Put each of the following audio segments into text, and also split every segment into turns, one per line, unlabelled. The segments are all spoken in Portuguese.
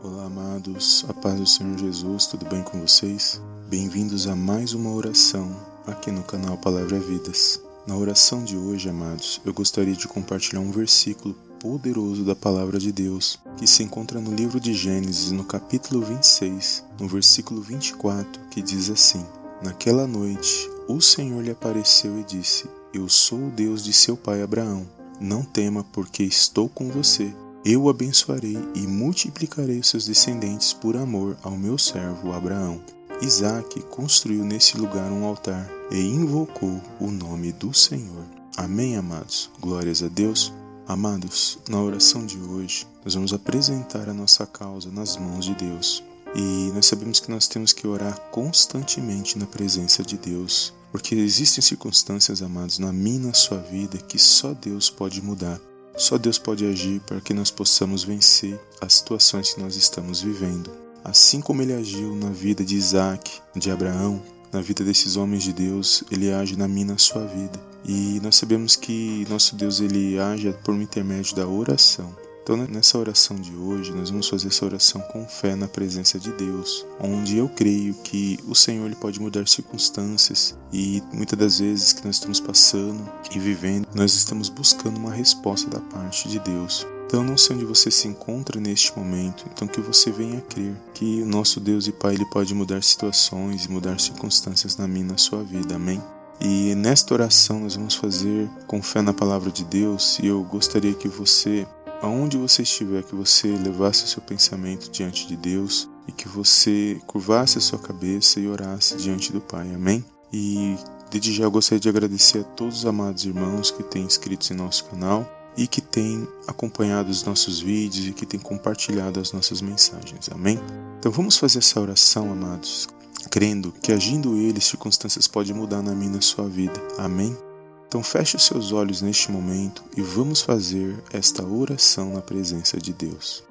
Olá, amados, a paz do Senhor Jesus, tudo bem com vocês? Bem-vindos a mais uma oração aqui no canal Palavra Vidas. Na oração de hoje, amados, eu gostaria de compartilhar um versículo poderoso da Palavra de Deus que se encontra no livro de Gênesis, no capítulo 26, no versículo 24, que diz assim: Naquela noite, o Senhor lhe apareceu e disse: Eu sou o Deus de seu pai Abraão. Não tema, porque estou com você eu abençoarei e multiplicarei seus descendentes por amor ao meu servo Abraão. Isaac construiu nesse lugar um altar e invocou o nome do Senhor. Amém, amados. Glórias a Deus. Amados, na oração de hoje, nós vamos apresentar a nossa causa nas mãos de Deus. E nós sabemos que nós temos que orar constantemente na presença de Deus, porque existem circunstâncias, amados, na minha e na sua vida que só Deus pode mudar. Só Deus pode agir para que nós possamos vencer as situações que nós estamos vivendo. Assim como ele agiu na vida de Isaac, de Abraão, na vida desses homens de Deus, ele age na minha na sua vida. E nós sabemos que nosso Deus ele age por intermédio da oração. Então, nessa oração de hoje, nós vamos fazer essa oração com fé na presença de Deus, onde eu creio que o Senhor ele pode mudar circunstâncias e muitas das vezes que nós estamos passando e vivendo, nós estamos buscando uma resposta da parte de Deus. Então, não sei onde você se encontra neste momento, então que você venha crer que o nosso Deus e Pai ele pode mudar situações e mudar circunstâncias na minha na sua vida. Amém? E nesta oração nós vamos fazer com fé na palavra de Deus e eu gostaria que você Aonde você estiver, que você levasse o seu pensamento diante de Deus e que você curvasse a sua cabeça e orasse diante do Pai. Amém? E desde já gostaria de agradecer a todos os amados irmãos que têm inscritos em nosso canal e que têm acompanhado os nossos vídeos e que têm compartilhado as nossas mensagens. Amém? Então vamos fazer essa oração, amados, crendo que agindo Ele, circunstâncias podem mudar na minha e na sua vida. Amém? Então feche os seus olhos neste momento e vamos fazer esta oração na presença de Deus.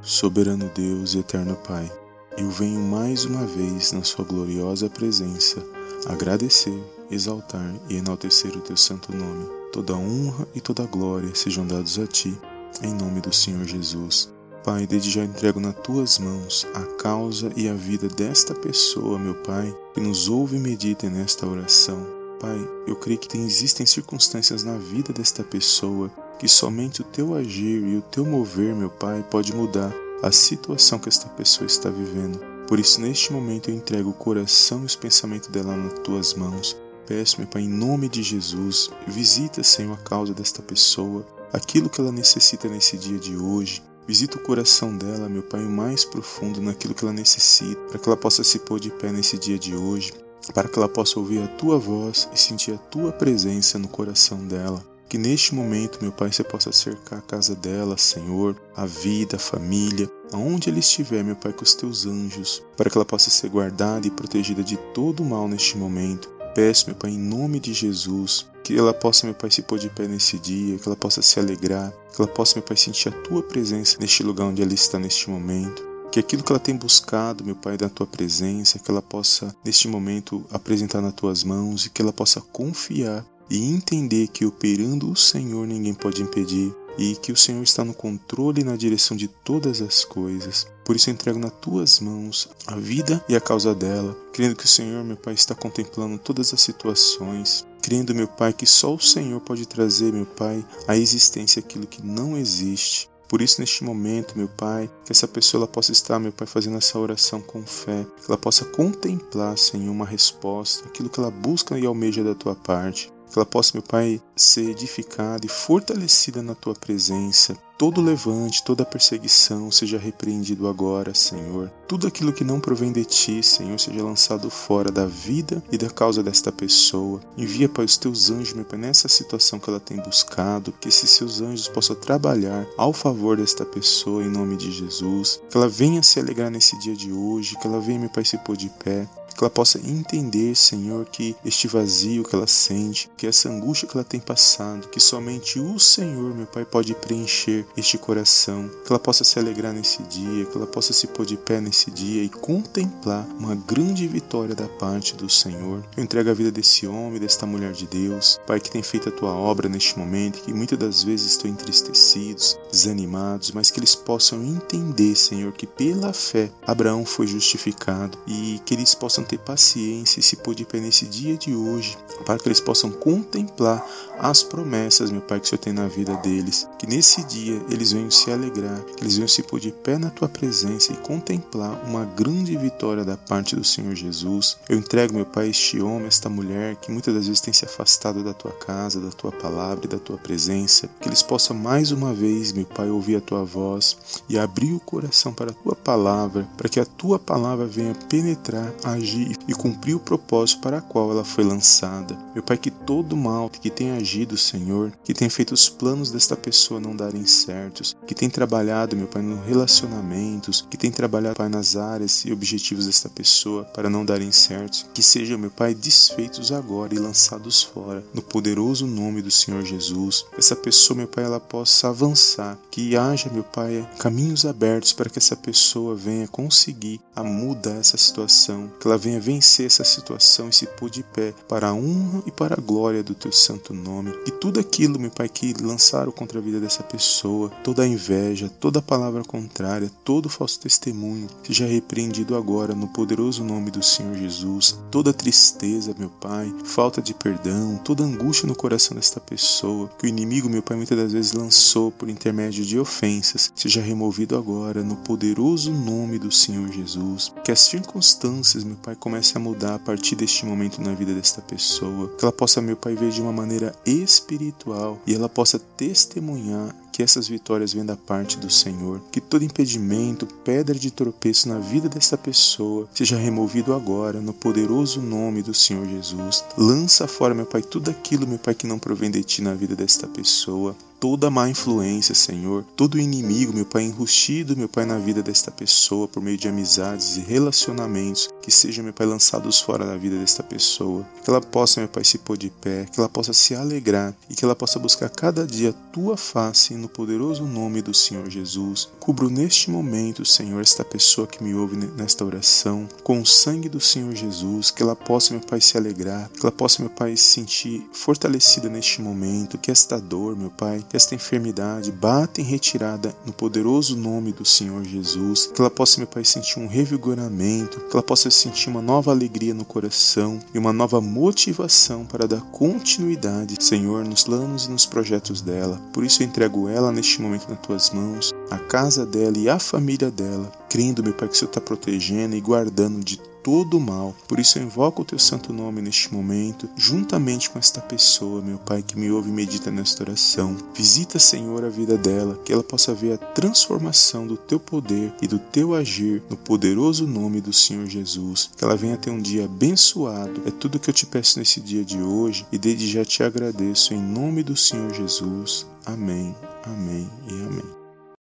Soberano Deus e eterno Pai, eu venho mais uma vez na sua gloriosa presença agradecer, exaltar e enaltecer o teu santo nome. Toda honra e toda glória sejam dados a ti, em nome do Senhor Jesus. Pai, desde já entrego nas tuas mãos a causa e a vida desta pessoa, meu Pai, que nos ouve e medita nesta oração. Pai, eu creio que existem circunstâncias na vida desta pessoa que somente o teu agir e o teu mover, meu Pai, pode mudar a situação que esta pessoa está vivendo. Por isso, neste momento, eu entrego o coração e os pensamentos dela nas tuas mãos. Peço, meu Pai, em nome de Jesus, visita, Senhor, a causa desta pessoa, aquilo que ela necessita nesse dia de hoje. Visita o coração dela, meu Pai, o mais profundo naquilo que ela necessita, para que ela possa se pôr de pé nesse dia de hoje para que ela possa ouvir a tua voz e sentir a tua presença no coração dela. Que neste momento, meu Pai, você possa cercar a casa dela, Senhor, a vida, a família, aonde ela estiver, meu Pai, com os teus anjos, para que ela possa ser guardada e protegida de todo mal neste momento. Peço, meu Pai, em nome de Jesus, que ela possa, meu Pai, se pôr de pé nesse dia, que ela possa se alegrar, que ela possa, meu Pai, sentir a tua presença neste lugar onde ela está neste momento que aquilo que ela tem buscado, meu Pai, da tua presença, que ela possa, neste momento, apresentar nas tuas mãos e que ela possa confiar e entender que operando o Senhor ninguém pode impedir e que o Senhor está no controle e na direção de todas as coisas. Por isso entrego nas tuas mãos a vida e a causa dela, crendo que o Senhor, meu Pai, está contemplando todas as situações, crendo, meu Pai, que só o Senhor pode trazer, meu Pai, à existência aquilo que não existe. Por isso, neste momento, meu Pai, que essa pessoa possa estar, meu Pai, fazendo essa oração com fé, que ela possa contemplar, Senhor, uma resposta, aquilo que ela busca e almeja da tua parte. Que ela possa, meu Pai, ser edificada e fortalecida na tua presença. Todo levante, toda perseguição seja repreendido agora, Senhor. Tudo aquilo que não provém de ti, Senhor, seja lançado fora da vida e da causa desta pessoa. Envia, Pai, os teus anjos, meu Pai, nessa situação que ela tem buscado, que esses seus anjos possam trabalhar ao favor desta pessoa, em nome de Jesus. Que ela venha se alegrar nesse dia de hoje, que ela venha, meu Pai, se pôr de pé, que ela possa entender, Senhor, que este vazio que ela sente, que essa angústia que ela tem passado, que somente o Senhor, meu Pai, pode preencher este coração, que ela possa se alegrar nesse dia, que ela possa se pôr de pé nesse dia e contemplar uma grande vitória da parte do Senhor. Eu entrego a vida desse homem, desta mulher de Deus, Pai, que tem feito a tua obra neste momento, que muitas das vezes estão entristecidos, desanimados, mas que eles possam entender, Senhor, que pela fé Abraão foi justificado e que eles possam ter paciência e se pôr de pé nesse dia de hoje, para que eles possam contemplar as promessas, meu Pai, que o Senhor tem na vida deles. Que nesse dia eles venham se alegrar, que eles venham se pôr de pé na tua presença e contemplar uma grande vitória da parte do Senhor Jesus. Eu entrego, meu Pai, este homem, esta mulher que muitas das vezes tem se afastado da tua casa, da tua palavra e da tua presença. Que eles possam mais uma vez, meu Pai, ouvir a tua voz e abrir o coração para a tua palavra, para que a tua palavra venha penetrar, agir e cumprir o propósito para o qual ela foi lançada. Meu Pai, que todo mal que tenha agido, Senhor, que tenha feito os planos desta pessoa não darem certos, que tem trabalhado, meu Pai, nos relacionamentos, que tem trabalhado, Pai, nas áreas e objetivos desta pessoa para não darem certos, que sejam, meu Pai, desfeitos agora e lançados fora, no poderoso nome do Senhor Jesus. Essa pessoa, meu Pai, ela possa avançar, que haja, meu Pai, caminhos abertos para que essa pessoa venha conseguir a mudar essa situação, que ela venha vencer essa situação e se pôr de pé para a honra e para a glória do teu santo nome. E tudo aquilo, meu Pai, que lançaram contra a vida dessa pessoa, toda a inveja, toda a palavra contrária, todo falso testemunho, seja repreendido agora no poderoso nome do Senhor Jesus. Toda tristeza, meu Pai, falta de perdão, toda angústia no coração desta pessoa, que o inimigo, meu Pai, muitas das vezes lançou por intermédio de ofensas, seja removido agora no poderoso nome do Senhor Jesus. Que as circunstâncias, meu Pai, comecem a mudar a partir deste momento na vida desta pessoa. Que ela possa, meu Pai, ver de uma maneira espiritual e ela possa testemunhar que essas vitórias vêm da parte do Senhor, que todo impedimento, pedra de tropeço na vida desta pessoa seja removido agora no poderoso nome do Senhor Jesus. Lança fora, meu Pai, tudo aquilo, meu Pai, que não provém de ti na vida desta pessoa toda má influência, Senhor, todo inimigo, meu Pai, enrustido, meu Pai, na vida desta pessoa por meio de amizades e relacionamentos, que sejam, meu Pai, lançados fora da vida desta pessoa. Que ela possa, meu Pai, se pôr de pé, que ela possa se alegrar e que ela possa buscar cada dia a tua face no poderoso nome do Senhor Jesus. Cubro neste momento, Senhor, esta pessoa que me ouve nesta oração, com o sangue do Senhor Jesus, que ela possa, meu Pai, se alegrar, que ela possa, meu Pai, se sentir fortalecida neste momento, que esta dor, meu Pai, que esta enfermidade bata em retirada no poderoso nome do Senhor Jesus, que ela possa, meu Pai, sentir um revigoramento, que ela possa sentir uma nova alegria no coração e uma nova motivação para dar continuidade, Senhor, nos planos e nos projetos dela. Por isso eu entrego ela neste momento nas tuas mãos, a casa dela e a família dela, crendo, meu Pai, que o Senhor está protegendo e guardando de todo o mal. Por isso eu invoco o teu santo nome neste momento, juntamente com esta pessoa, meu Pai, que me ouve e medita nesta oração. Visita, Senhor, a vida dela, que ela possa ver a transformação do teu poder e do teu agir no poderoso nome do Senhor Jesus. Que ela venha ter um dia abençoado. É tudo que eu te peço nesse dia de hoje e desde já te agradeço em nome do Senhor Jesus. Amém, amém e amém.